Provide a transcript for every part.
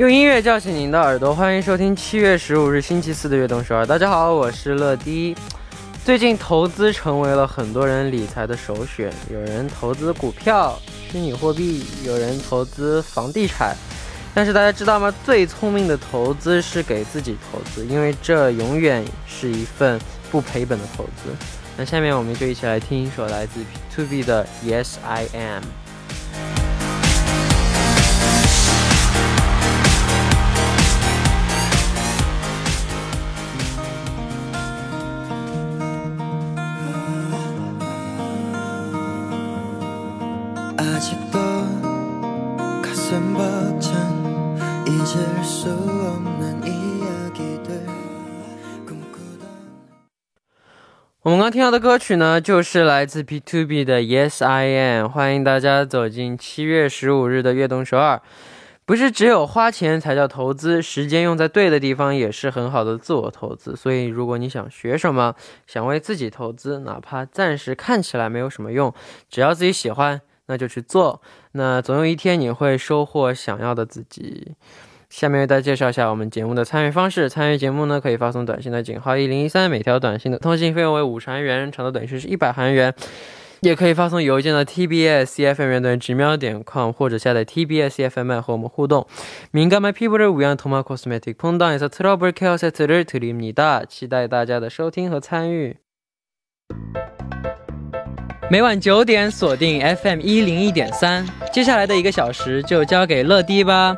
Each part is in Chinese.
用音乐叫醒您的耳朵，欢迎收听七月十五日星期四的悦动首尔。大家好，我是乐迪。最近投资成为了很多人理财的首选，有人投资股票、虚拟货币，有人投资房地产。但是大家知道吗？最聪明的投资是给自己投资，因为这永远是一份不赔本的投资。那下面我们就一起来听一首来自 To B 的 Yes I Am。我们刚听到的歌曲呢，就是来自 B to B 的 Yes I Am。欢迎大家走进七月十五日的悦动首尔。不是只有花钱才叫投资，时间用在对的地方也是很好的自我投资。所以，如果你想学什么，想为自己投资，哪怕暂时看起来没有什么用，只要自己喜欢，那就去做。那总有一天你会收获想要的自己。下面为大家介绍一下我们节目的参与方式。参与节目呢，可以发送短信的井号一零一三，每条短信的通信费用为五十韩元，长的短信是一百韩元。也可以发送邮件到 tbs cfm 远端直瞄点 com 或者下载 tbs cfm 和我们互动。민감한피부를위한토마코스메틱폰당에서트러블케어세트를드립니다。期待大家的收听和参与。每晚九点锁定 FM 一零一点三，接下来的一个小时就交给乐迪吧。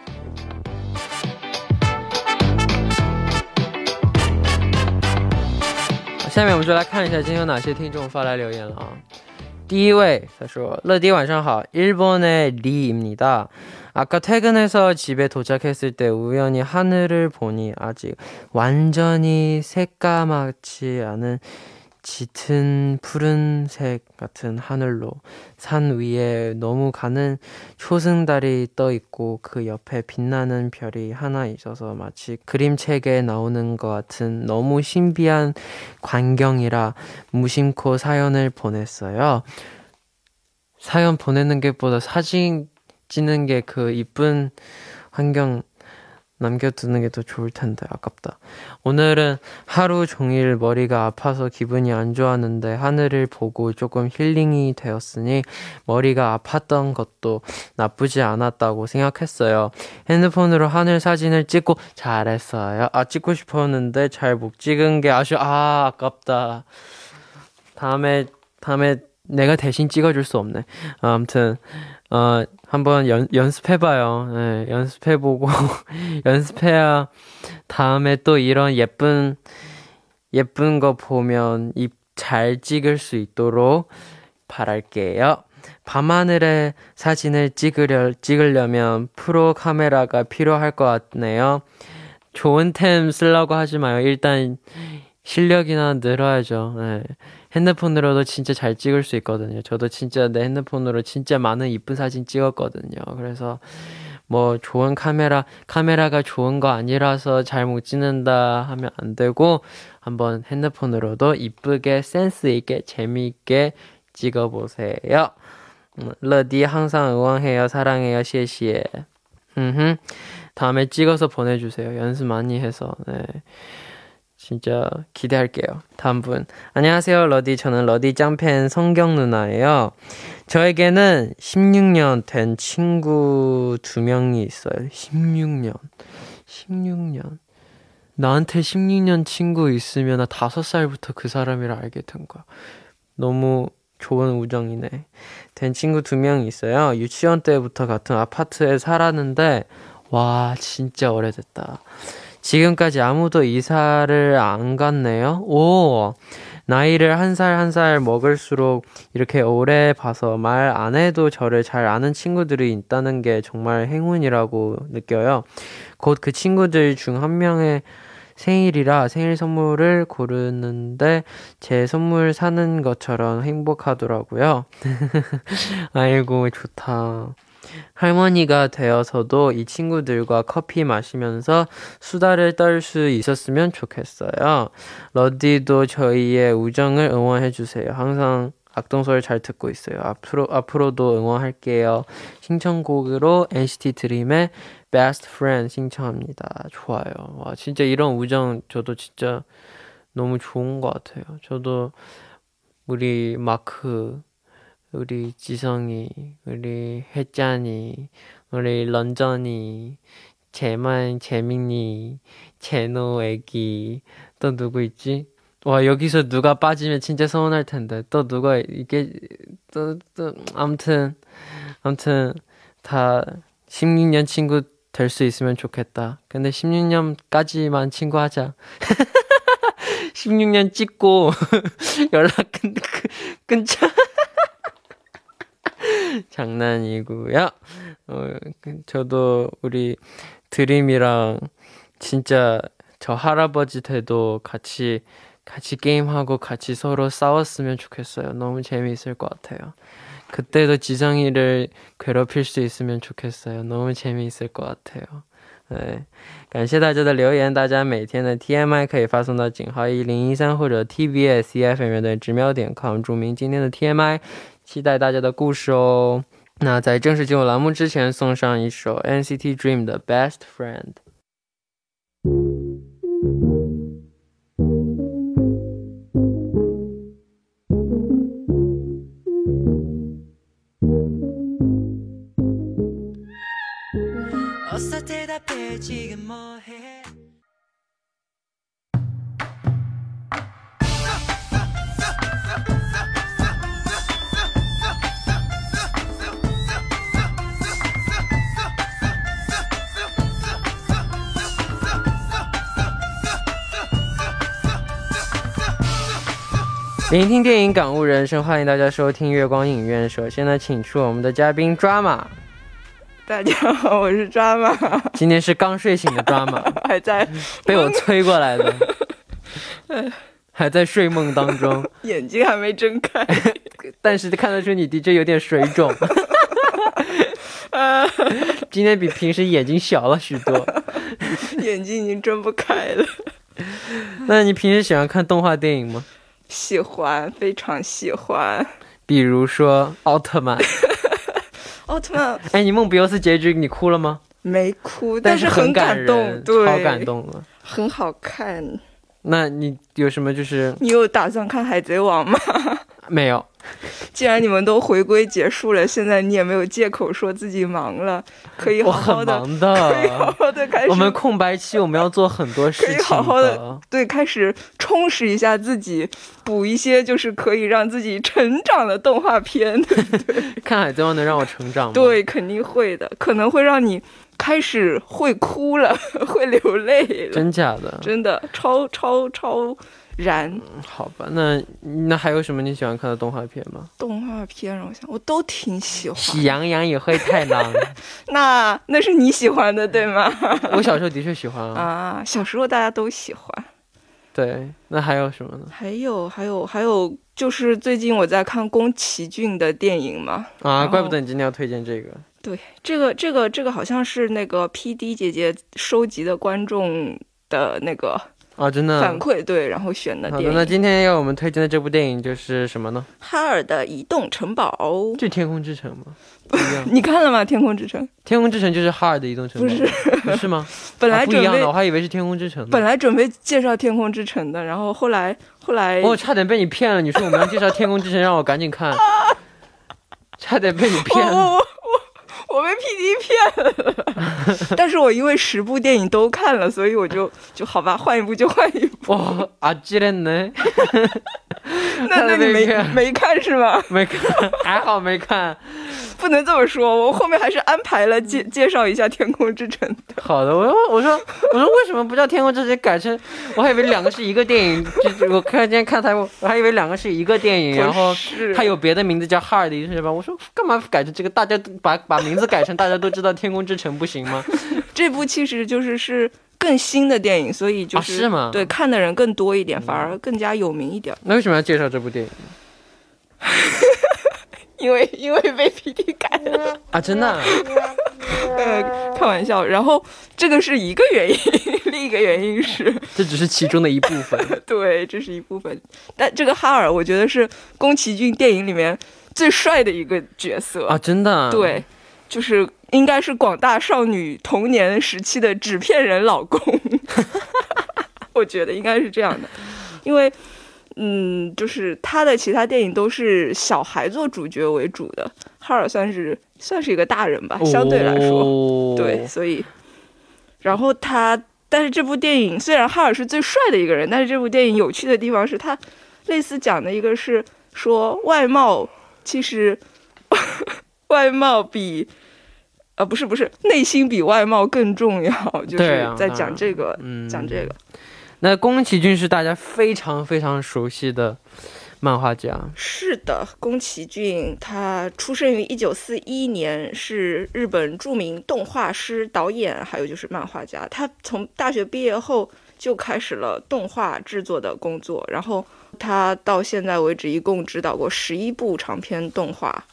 下面我们就来看一下今天有哪些听众发来留言了啊。第一位他说：“乐迪晚上好，일본의리입니다。 아까 퇴근해서 집에 도착했을 때 우연히 하늘을 보니 아직 완전히 새까맣지 않은 짙은 푸른색 같은 하늘로 산 위에 너무 가는 초승달이 떠 있고 그 옆에 빛나는 별이 하나 있어서 마치 그림책에 나오는 것 같은 너무 신비한 광경이라 무심코 사연을 보냈어요. 사연 보내는 게보다 사진 찍는 게 그 이쁜 환경 남겨두는 게 더 좋을 텐데 아깝다. 오늘은 하루 종일 머리가 아파서 기분이 안 좋았는데 하늘을 보고 조금 힐링이 되었으니 머리가 아팠던 것도 나쁘지 않았다고 생각했어요. 핸드폰으로 하늘 사진을 찍고 잘했어요. 아 찍고 싶었는데 잘 못 찍은 게 아쉬워. 아 아깝다. 다음에 다음에 내가 대신 찍어줄 수 없네. 아무튼 어, 한번 연, 연습해봐요. 네, 연습해보고, 연습해야 다음에 또 이런 예쁜, 예쁜 거 보면 입 잘 찍을 수 있도록 바랄게요. 밤하늘의 사진을 찍으려, 찍으려면 프로 카메라가 필요할 것 같네요. 좋은 템 쓰려고 하지 마요. 일단 실력이나 늘어야죠. 네. 핸드폰으로도 진짜 잘 찍을 수 있거든요. 저도 진짜 내 핸드폰으로 진짜 많은 이쁜 사진 찍었거든요. 그래서 뭐 좋은 카메라, 카메라가 좋은 거 아니라서 잘 못 찍는다 하면 안 되고 한번 핸드폰으로도 이쁘게 센스 있게 재미있게 찍어 보세요. 음, 러디 항상 응원해요. 사랑해요. 시에시에. 음 다음에 찍어서 보내 주세요. 연습 많이 해서. 네. 진짜 기대할게요. 다음 분. 안녕하세요, 러디. 저는 러디 짱팬 성경 누나예요. 저에게는 16년 된 친구 두 명이 있어요. 16년. 16년. 나한테 16년 친구 있으면 나 5살부터 그 사람이라 알게 된 거야. 너무 좋은 우정이네. 된 친구 두 명이 있어요. 유치원 때부터 같은 아파트에 살았는데, 와, 진짜 오래됐다. 지금까지 아무도 이사를 안 갔네요. 오, 나이를 한살 한 살 먹을수록 이렇게 오래 봐서 말 안 해도 저를 잘 아는 친구들이 있다는 게 정말 행운이라고 느껴요. 곧 그 친구들 중 한 명의 생일이라 생일 선물을 고르는데 제 선물 사는 것처럼 행복하더라고요. 아이고, 좋다. 할머니가 되어서도 이 친구들과 커피 마시면서 수다를 떨 수 있었으면 좋겠어요. 러디도 저희의 우정을 응원해 주세요. 항상 악동소리 잘 듣고 있어요. 앞으로, 앞으로도 응원할게요. 신청곡으로 NCT 드림의 Best Friend 신청합니다. 좋아요. 와, 진짜 이런 우정 저도 진짜 너무 좋은 것 같아요. 저도 우리 마크, 우리 지성이, 우리 혜짠이, 우리 런전이, 제만, 재민이, 제노 애기, 또 누구 있지? 와, 여기서 누가 빠지면 진짜 서운할 텐데. 또 누가, 이게, 또, 또, 암튼, 암튼, 다 16년 친구 될 수 있으면 좋겠다. 근데 16년까지만 친구하자. 16년 찍고 연락 끊, 끊자. 장난이고요. 어, 저도 우리 드림이랑 진짜 저 할아버지 돼도 같이 같이 게임하고 같이 서로 싸웠으면 좋겠어요. 너무 재미있을 것 같아요. 그때도 지성이를 괴롭힐 수 있으면 좋겠어요. 너무 재미있을 것 같아요. 对，感谢大家的留言。大家每天的 TMI 可以发送到井号一零一三或者 TBS EFM 乐队直瞄点 com，注明今天的 TMI， 期待大家的故事哦。那在正式进入栏目之前，送上一首 NCT Dream 的 Best Friend。聆听电影，感悟人生，欢迎大家收听月光影院。首先呢，请出我们的嘉宾抓马。大家好，我是抓马。今天是刚睡醒的抓马，还 在被我催过来的，还在睡梦当中，眼睛还没睁开，但是看得出你的确有点水肿。今天比平时眼睛小了许多，眼睛已经睁不开了。那你平时喜欢看动画电影吗？喜欢，非常喜欢。比如说奥特曼。奥特曼。哎，你梦比优斯结局你哭了吗？没哭，但是很感动，对，好感动了，很好看。那你有什么就是？你有打算看《海贼王》吗？没有。既然你们都回归结束了，现在你也没有借口说自己忙了，可以好好的，可以好好的开始。我们空白期我们要做很多事情，可以好好的对，开始充实一下自己，补一些就是可以让自己成长的动画片。对，看海贼王能让我成长吗？对，肯定会的，可能会让你开始会哭了，会流泪了。真假的？真的，超超超。然，好吧，那那还有什么你喜欢看的动画片吗？动画片让我想，我都挺喜欢。喜羊羊与灰太狼，那那是你喜欢的对吗？我小时候的确喜欢啊。啊，小时候大家都喜欢。对，那还有什么呢？还有还有还有，就是最近我在看宫崎骏的电影嘛。啊，怪不得你今天要推荐这个。对，这个这个这个好像是那个 P D 姐姐收集的观众的那个。啊，真的。反馈，对，然后选的好的，那。今天要我们推荐的这部电影就是什么呢？哈尔的移动城堡，就《天空之城》吗？不一样，《你看了吗？天空之城天空之城》就是哈尔的移动城堡，不是不是吗？本来准备、啊不一样的，我还以为是《天空之城》。本来准备介绍天空之城的，然后后来后来我差点被你骗了，你说我们要介绍《天空之城》，让我赶紧看，差点被你骗了。我我被 PD 骗了，但是我因为十部电影都看了，所以我就就好吧，换一部就换一部。哇，阿基人呢？那那你没没看是吗？没看，还好没看。不能这么说，我后面还是安排了介介绍一下《天空之城》的。好的，我说我说我说为什么不叫《天空之城》改成？我还以为两个是一个电影，就是我看今天看台，我我还以为两个是一个电影，然后是它有别的名字叫《哈尔的移动城堡》。我说干嘛改成这个？大家都把把名字改成大家都知道《天空之城》不行吗？这部其实就是是更新的电影，所以就啊是吗对，看的人更多一点，反而更加有名一点。那为什么要介绍这部电影 因为因为被 PD 改了，啊？真的啊、呃，开玩笑。然后这个是一个原因，另一个原因是，这只是其中的一部分。对，这是一部分。但这个哈尔，我觉得是宫崎骏电影里面最帅的一个角色啊，真的、啊。对，就是应该是广大少女童年时期的纸片人老公，我觉得应该是这样的，因为，嗯，就是他的其他电影都是小孩做主角为主的，哈尔算是算是一个大人吧，相对来说，哦、对，所以，然后他，但是这部电影虽然哈尔是最帅的一个人，但是这部电影有趣的地方是他类似讲的一个是说外貌其实 外貌比。呃，不是不是，内心比外貌更重要，就是在讲这个，嗯讲这个。那宫崎骏是大家非常非常熟悉的漫画家。是的，宫崎骏他出生于一九四一年，是日本著名动画师、导演，还有就是漫画家。他从大学毕业后就开始了动画制作的工作，然后他到现在为止一共指导过十一部长篇动画。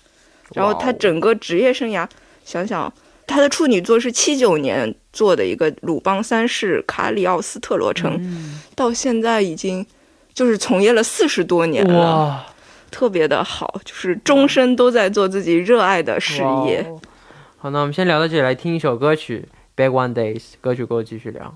然后他整个职业生涯，想想他的处女作是七九年做的一个《鲁邦三世卡里奥斯特罗城》，嗯到现在已经就是从业了四十多年了。特别的好，就是终身都在做自己热爱的事业。好，那我们先聊到这里，来听一首歌曲《Back One Days》。歌曲过后继续聊。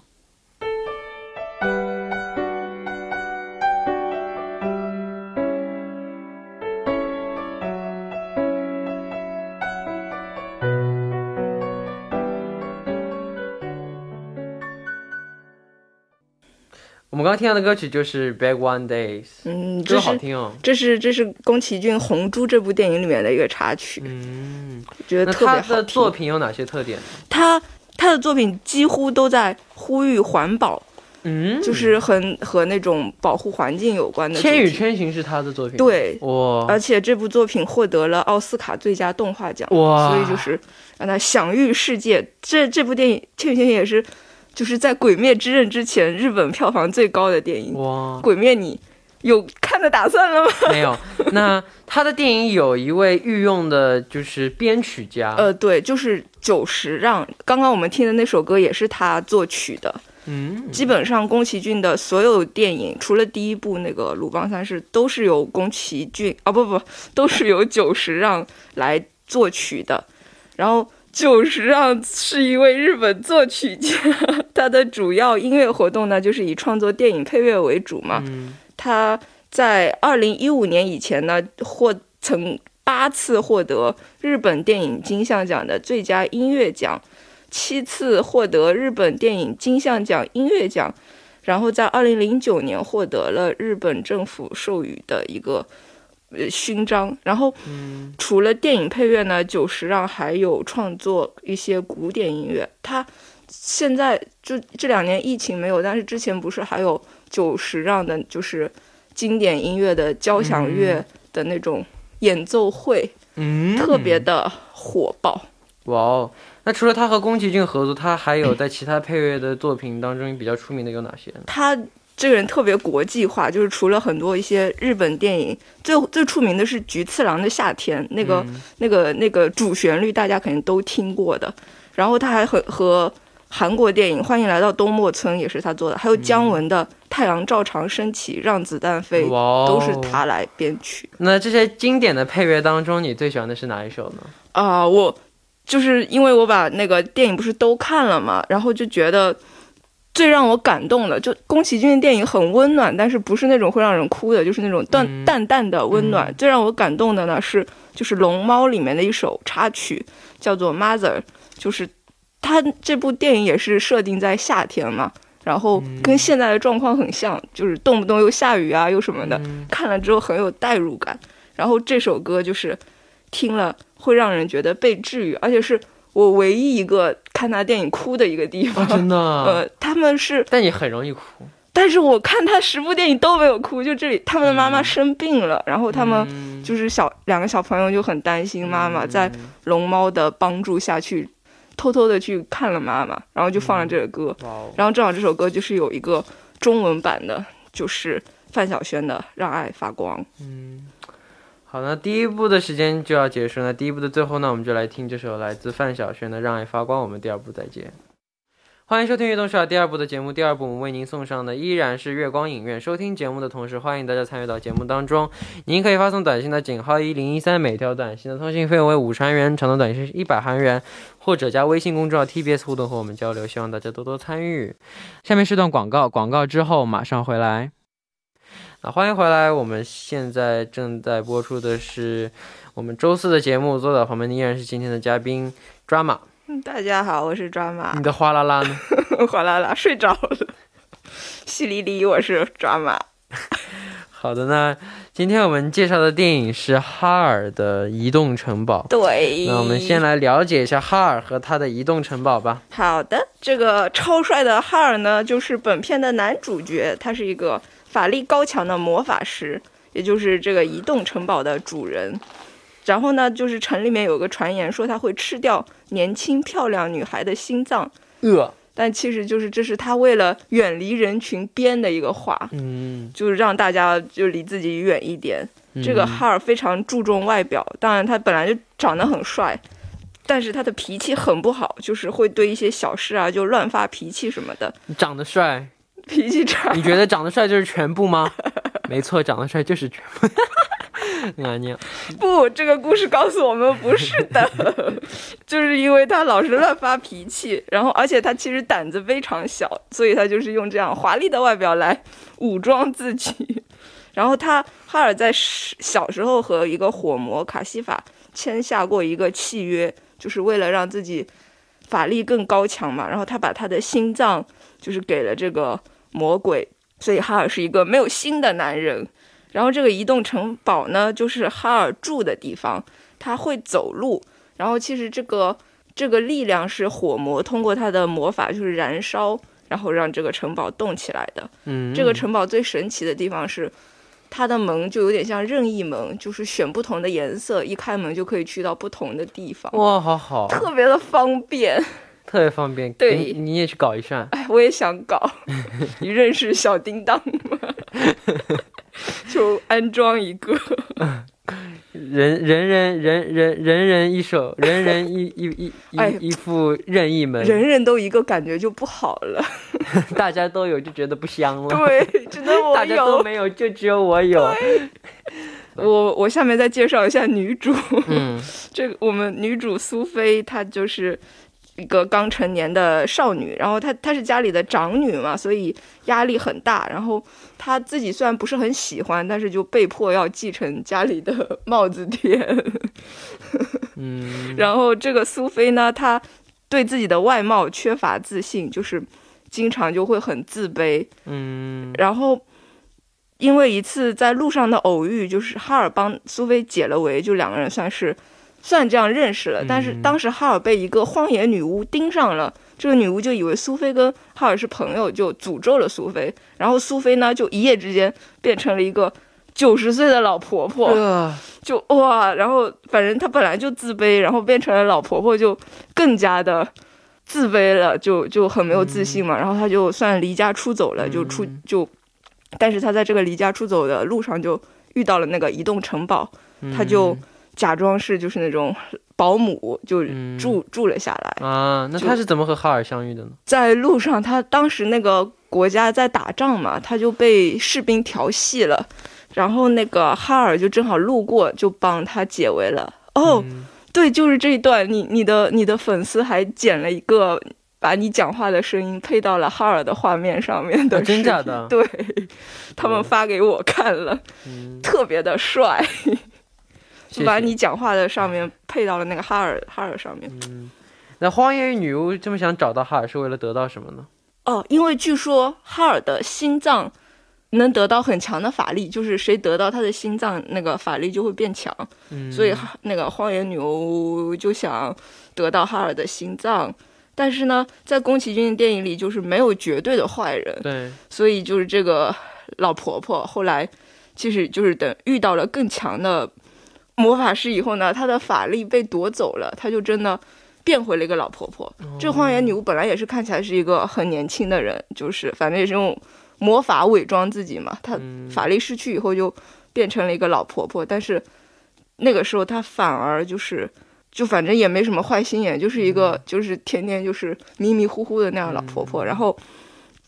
我们刚刚听到的歌曲就是《Back One Days》，嗯，这歌好听哦。这是这是宫崎骏《红猪》这部电影里面的一个插曲，嗯，觉得特别好听。的作品有哪些特点？他他的作品几乎都在呼吁环保，嗯，就是很和那种保护环境有关的《千与千寻》是他的作品。对哇，而且这部作品获得了奥斯卡最佳动画奖，哇所以就是让他享誉世界。这这部电影《千与千寻》也是，就是在《鬼灭之刃》之前日本票房最高的电影。哇，鬼灭你有看的打算了吗？没有。那他的电影有一位御用的，就是编曲家。呃，对，就是久石让。刚刚我们听的那首歌也是他作曲的。嗯，基本上宫崎骏的所有电影，除了第一部那个《鲁邦三世》，都是由宫崎骏啊不不，都是由久石让来作曲的。然后久石让是一位日本作曲家，他的主要音乐活动呢，就是以创作电影配乐为主嘛。嗯他在二零一五年以前呢，获曾八次获得日本电影金像奖的最佳音乐奖，七次获得日本电影金像奖音乐奖，然后在二零零九年获得了日本政府授予的一个呃勋章。然后嗯除了电影配乐呢，久石让还有创作一些古典音乐。他现在就这两年疫情没有，但是之前不是还有久石让的，就是经典音乐的交响乐的那种演奏会，嗯，特别的火爆。哇哦。那除了他和宫崎骏合作，他还有在其他配乐的作品当中比较出名的有哪些呢？他这个人特别国际化，就是除了很多一些日本电影，最最出名的是菊次郎的夏天，那个、嗯那个那个主旋律大家肯定都听过的。然后他还和和韩国电影《欢迎来到东莫村》也是他做的，还有姜文的《太阳照常升起，让子弹飞》哦都是他来编曲。那这些经典的配乐当中，你最喜欢的是哪一首呢？啊、我就是因为我把那个电影不是都看了嘛，然后就觉得最让我感动的，就宫崎骏的电影很温暖，但是不是那种会让人哭的，就是那种淡、嗯淡淡的温暖。最让我感动的呢是就是《龙猫》里面的一首插曲，叫做《Mother》，就是它这部电影也是设定在夏天嘛。然后跟现在的状况很像，就是动不动又下雨啊，又什么的，嗯看了之后很有代入感。然后这首歌就是听了会让人觉得被治愈，而且是我唯一一个看他电影哭的一个地方。哦真的，呃，他们是，但你很容易哭。但是我看他十部电影都没有哭，就这里他们的妈妈生病了，然后他们嗯。就是小两个小朋友就很担心妈妈，在龙猫的帮助下去，偷偷的去看了妈妈，然后就放了这个歌，然后正好这首歌就是有一个中文版的，就是范晓萱的《让爱发光》。好，那第一部的时间就要结束了。第一部的最后呢，我们就来听这首来自范晓萱的《让爱发光》。我们第二部再见。欢迎收听《悦动少》第二部的节目。第二部我们为您送上的依然是月光影院。收听节目的同时，欢迎大家参与到节目当中。您可以发送短信到井号一零一三，每条短信的通信费用为五十韩元，长的短信是一百韩元，或者加微信公众号 TBS 互动和我们交流。希望大家多多参与。下面是段广告，广告之后马上回来。那欢迎回来，我们现在正在播出的是我们周四的节目，坐在旁边的依然是今天的嘉宾 Drama。嗯大家好，我是抓马你，的哗啦啦呢？哗啦啦睡着了。淅沥沥，我是抓马。好的，那今天我们介绍的电影是哈尔的移动城堡。对，那我们先来了解一下哈尔和他的移动城堡吧。好的，这个超帅的哈尔呢，就是本片的男主角，他是一个法力高强的魔法师，也就是这个移动城堡的主人。然后呢，就是城里面有个传言说他会吃掉年轻漂亮女孩的心脏，呃，但其实就是这是他为了远离人群编的一个话，嗯，就是让大家就离自己远一点。这个哈尔非常注重外表，当然他本来就长得很帅，但是他的脾气很不好，就是会对一些小事啊就乱发脾气什么的，你长得帅，脾气差。你觉得长得帅就是全部吗？没错，长得帅就是全部。啊，你不，这个故事告诉我们不是的，就是因为他老是乱发脾气，然后而且他其实胆子非常小，所以他就是用这样华丽的外表来武装自己。然后他哈尔在十小时候和一个火魔卡西法签下过一个契约，就是为了让自己法力更高强嘛。然后他把他的心脏就是给了这个魔鬼，所以哈尔是一个没有心的男人。然后这个移动城堡呢，就是哈尔住的地方，他会走路。然后其实这个这个力量是火魔通过他的魔法就是燃烧，然后让这个城堡动起来的。嗯，这个城堡最神奇的地方是，它的门就有点像任意门，就是选不同的颜色，一开门就可以去到不同的地方，哇，好好，特别的方便。特别方便。对你你也去搞一扇。哎，我也想搞，你认识小叮当吗？就安装一个。人人人人人人人一手，人人一 一一哎一一副任意门，人人都一个，感觉就不好了。大家都有就觉得不香了。对，只能我大家都有。没有，就只有我有。我我下面再介绍一下女主，嗯这个我们女主苏菲，她就是一个刚成年的少女，然后她她是家里的长女嘛，所以压力很大。然后她自己虽然不是很喜欢，但是就被迫要继承家里的帽子店。嗯，然后这个苏菲呢，她对自己的外貌缺乏自信，就是经常就会很自卑。嗯然后因为一次在路上的偶遇，就是哈尔帮苏菲解了围，就两个人算是算这样认识了。但是当时哈尔被一个荒野女巫盯上了，这个女巫就以为苏菲跟哈尔是朋友，就诅咒了苏菲。然后苏菲呢，就一夜之间变成了一个九十岁的老婆婆。呃就哇，然后反正她本来就自卑，然后变成了老婆婆，就更加的自卑了，就就很没有自信嘛。然后她就算离家出走了，就出就，但是她在这个离家出走的路上就遇到了那个移动城堡，她就假装是就是那种保姆，就嗯住、住了下来。啊，那他是怎么和哈尔相遇的呢？在路上，他当时那个国家在打仗嘛，他就被士兵调戏了，然后那个哈尔就正好路过，就帮他解围了。哦，嗯对，就是这一段，你你的你的粉丝还剪了一个。把你讲话的声音配到了哈尔的画面上面的啊真假的对，他们哦发给我看了，嗯，特别的帅，谢就把你讲话的上面配到了那个哈尔哈尔上面。那荒野与女巫这么想找到哈尔是为了得到什么呢？哦，因为据说哈尔的心脏能得到很强的法力，就是谁得到他的心脏，那个法力就会变强。嗯，所以那个荒野女巫就想得到哈尔的心脏。但是呢，在宫崎骏的电影里，就是没有绝对的坏人，对，所以就是这个老婆婆后来，其实就是等遇到了更强的魔法师以后呢，她的法力被夺走了，她就真的变回了一个老婆婆。这荒野女巫本来也是看起来是一个很年轻的人，就是反正也是用魔法伪装自己嘛。她嗯法力失去以后就变成了一个老婆婆，但是那个时候她反而就是。就反正也没什么坏心眼，就是一个就是天天就是迷迷糊糊的那样的老婆婆。然后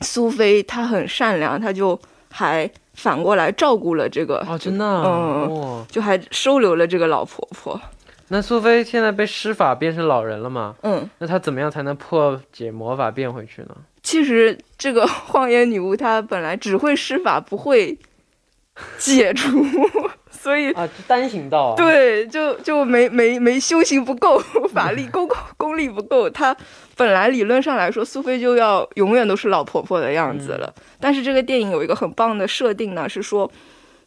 苏菲她很善良，她就还反过来照顾了这个，哦，真的啊，嗯哇，就还收留了这个老婆婆。那苏菲现在被施法变成老人了嘛？嗯，那她怎么样才能破解魔法变回去呢？其实这个 荒野女巫她本来只会施法，不会 解除，所以啊，单行道啊，，对，就就没没没修行不够，法力功功力不够。她本来理论上来说，苏菲就要永远都是老婆婆的样子了。但是这个电影有一个很棒的设定呢，是说，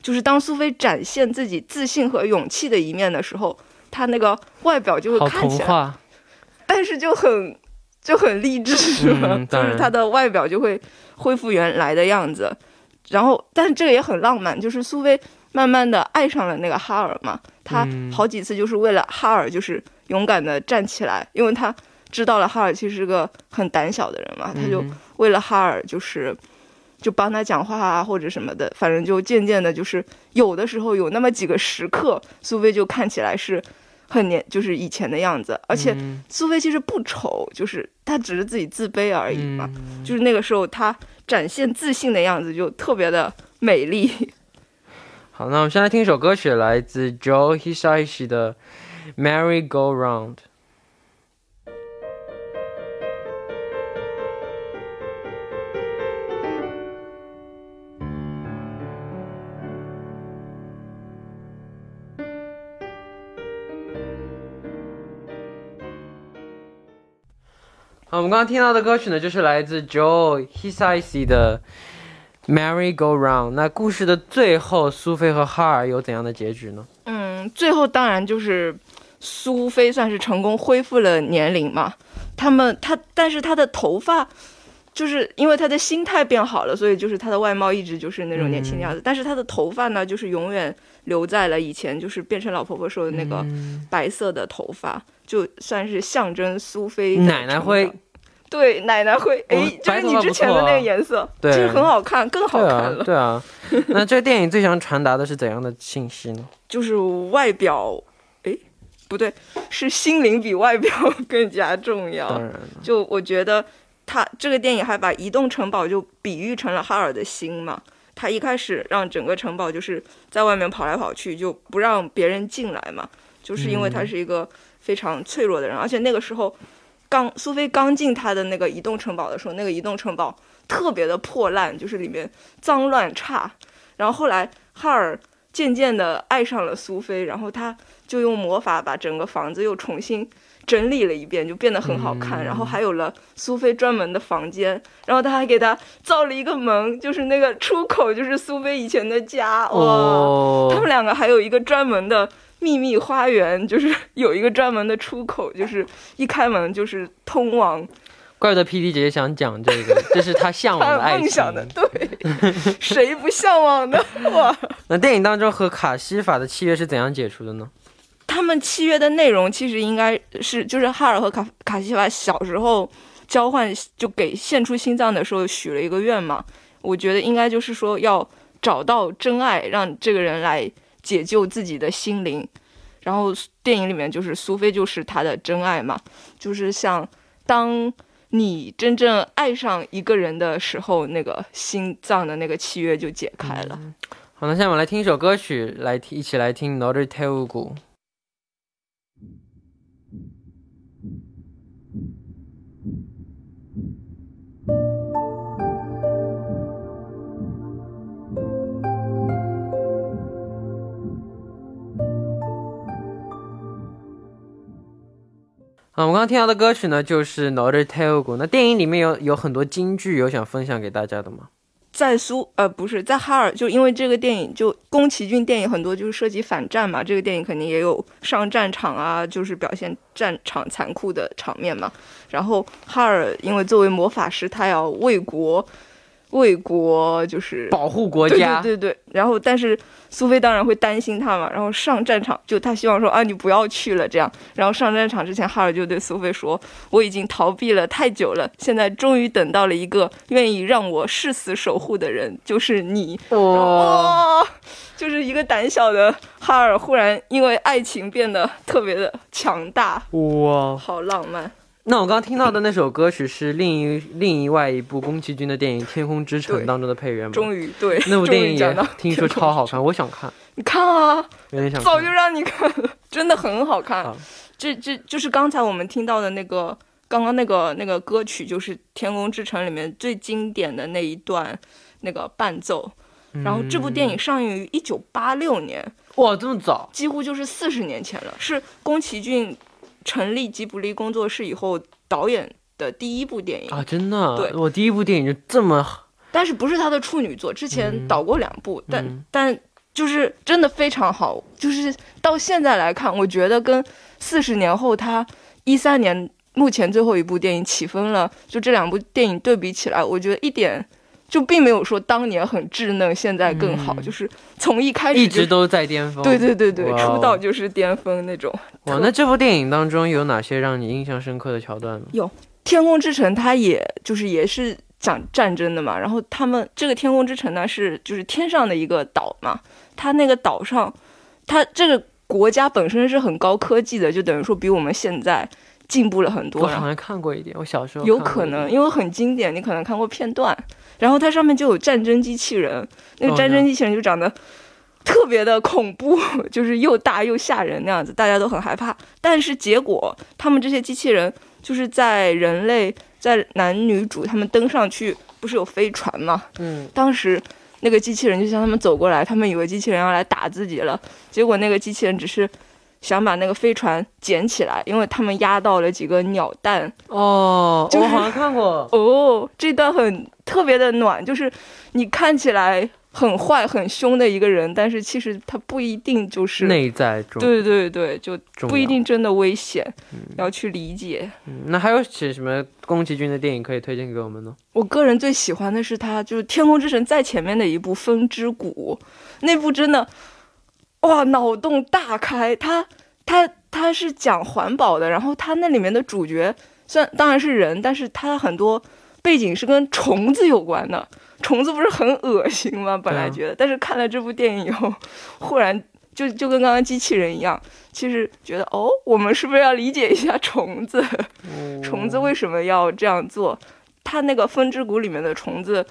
就是当苏菲展现自己自信和勇气的一面的时候，她那个外表就会看起来，但是就很就很励志，是吗？嗯就是她的外表就会恢复原来的样子。然后，但是这个也很浪漫，就是苏菲慢慢的爱上了那个哈尔嘛，她嗯。好几次就是为了哈尔，就是勇敢的站起来，因为他知道了哈尔其实是个很胆小的人嘛，他就嗯为了哈尔就是就帮他讲话啊或者什么的，反正就渐渐的，就是有的时候有那么几个时刻，苏菲就看起来是很年，就是以前的样子，而且嗯苏菲其实不丑，就是她只是自己自卑而已嘛。嗯就是那个时候，她展现自信的样子就特别的美丽。好，那我们先来听一首歌曲，来自 Joe Hisaishi 的《Merry Go Round》。好，我们刚刚听到的歌曲呢，就是来自 Joe Hisaishi 的《Merry Go Round》。那故事的最后，苏菲和哈尔有怎样的结局呢？嗯，最后当然就是苏菲算是成功恢复了年龄嘛。他们他，但是他的头发，就是因为他的心态变好了，所以就是他的外貌一直就是那种年轻的样子。但是他的头发呢，就是永远留在了以前就是变成老婆婆说的那个白色的头发，就算是象征苏菲奶奶会。对，奶奶会，哎、哦就是你之前的那个颜色，对其实很好看，更好看了。，啊对啊。那这个电影最想传达的是怎样的信息呢？就是外表，诶，不对，是心灵比外表更加重要当。然了，就我觉得他这个电影还把移动城堡就比喻成了哈尔的心嘛。他一开始让整个城堡就是在外面跑来跑去，就不让别人进来嘛，就是因为他是一个非常脆弱的人，而且那个时候刚苏菲刚进他的那个移动城堡的时候，那个移动城堡特别的破烂，就是里面脏乱差。然后后来哈尔渐渐的爱上了苏菲，然后他就用魔法把整个房子又重新整理了一遍，就变得很好看。嗯然后还有了苏菲专门的房间，然后他还给他造了一个门，就是那个出口就是苏菲以前的家。哇，哦，他们两个还有一个专门的秘密花园，就是有一个专门的出口，就是一开门就是通往怪不得 P D 姐姐想讲这个，这是她向往的爱情。梦想的。对，谁不向往呢？哇！那电影当中和卡西法的契约是怎样解除的呢？他们契约的内容其实应该是，就是哈尔和卡卡西法小时候交换，就给献出心脏的时候许了一个愿嘛。我觉得应该就是说要找到真爱，让这个人来解救自己的心灵。然后电影里面就是苏菲就是他的真爱嘛，就是像当你真正爱上一个人的时候，那个心脏的那个契约就解开了。好，那下面我们来听一首歌曲，来听一起来听《너를 嗯，我刚刚听到的歌曲呢，就是《Not a Tiger》。那电影里面有有很多金句，有想分享给大家的吗？在苏，呃，不是在哈尔，就因为这个电影，就宫崎骏电影很多就是涉及反战嘛，这个电影肯定也有上战场啊，就是表现战场残酷的场面嘛。然后哈尔，因为作为魔法师，他要为国。为国就是保护国家，对对对。然后，但是苏菲当然会担心他嘛。然后上战场，就他希望说啊，你不要去了这样。然后上战场之前，哈尔就对苏菲说：“我已经逃避了太久了，现在终于等到了一个愿意让我誓死守护的人，就是你。”哇，就是一个胆小的哈尔，忽然因为爱情变得特别的强大。哇，好浪漫。那我刚刚听到的那首歌曲是另一另一外一部宫崎骏的电影《天空之城》当中的配乐吗？终于对，那部电影也听说超好看，我想看。你看啊，有点想。早就让你看了，真的很好看。这这就是刚才我们听到的那个，刚刚那个那个歌曲，就是《天空之城》里面最经典的那一段那个伴奏。然后这部电影上映于一九八六年，哇，这么早，几乎就是四十年前了，是宫崎骏。成立吉卜力工作室以后，导演的第一部电影啊，真的，对我第一部电影就这么，但是不是他的处女作，之前导过两部，但但就是真的非常好，就是到现在来看，我觉得跟四十年后他一三年目前最后一部电影起风了，就这两部电影对比起来，我觉得一点。就并没有说当年很稚嫩，现在更好，就是从一开始一直都在巅峰。对对对对，出道就是巅峰那种。哇，那这部电影当中有哪些让你印象深刻的桥段呢？有《天空之城》，它也就是也是讲战争的嘛。然后他们这个天空之城呢，是就是天上的一个岛嘛。它那个岛上，它这个国家本身是很高科技的，就等于说比我们现在。进步了很多。我好像看过一点，我小时候有可能，因为很经典，你可能看过片段。然后它上面就有战争机器人，那个战争机器人就长得特别的恐怖，就是又大又吓人那样子，大家都很害怕。但是结果，他们这些机器人就是在人类在男女主他们登上去，不是有飞船吗？嗯，当时那个机器人就向他们走过来，他们以为机器人要来打自己了，结果那个机器人只是。想把那个飞船捡起来，因为他们压到了几个鸟蛋。哦，我好像看过。哦，这段很特别的暖，就是你看起来很坏、很凶的一个人，但是其实他不一定就是内在中。对对对，就不一定真的危险，要去理解。那还有些什么宫崎骏的电影可以推荐给我们呢？我个人最喜欢的是他，就是《天空之城》在前面的一部《风之谷》，那部真的。哇，脑洞大开！他他他是讲环保的，然后他那里面的主角虽然当然是人，但是他很多背景是跟虫子有关的。虫子不是很恶心吗？本来觉得，但是看了这部电影以后，忽然就就跟刚刚机器人一样，其实觉得哦，我们是不是要理解一下虫子？虫子为什么要这样做？它那个风之谷里面的虫子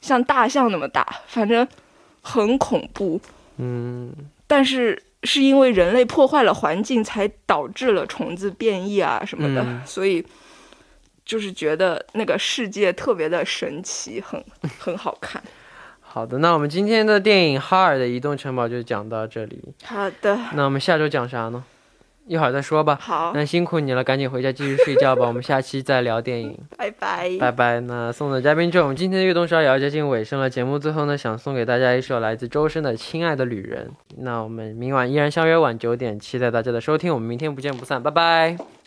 像大象那么大，反正很恐怖。嗯。但是是因为人类破坏了环境，才导致了虫子变异啊什么的，所以就是觉得那个世界特别的神奇，很很好看。好的，那我们今天的电影《哈尔的移动城堡》就讲到这里。好的，那我们下周讲啥呢？一会儿再说吧。好，那辛苦你了，赶紧回家继续睡觉吧。我们下期再聊电影。拜拜，拜拜。那送走嘉宾之后，我们今天的悦动十二也要接近尾声了。节目最后呢，想送给大家一首来自周深的《亲爱的旅人》。那我们明晚依然相约晚九点，期待大家的收听。我们明天不见不散，拜拜。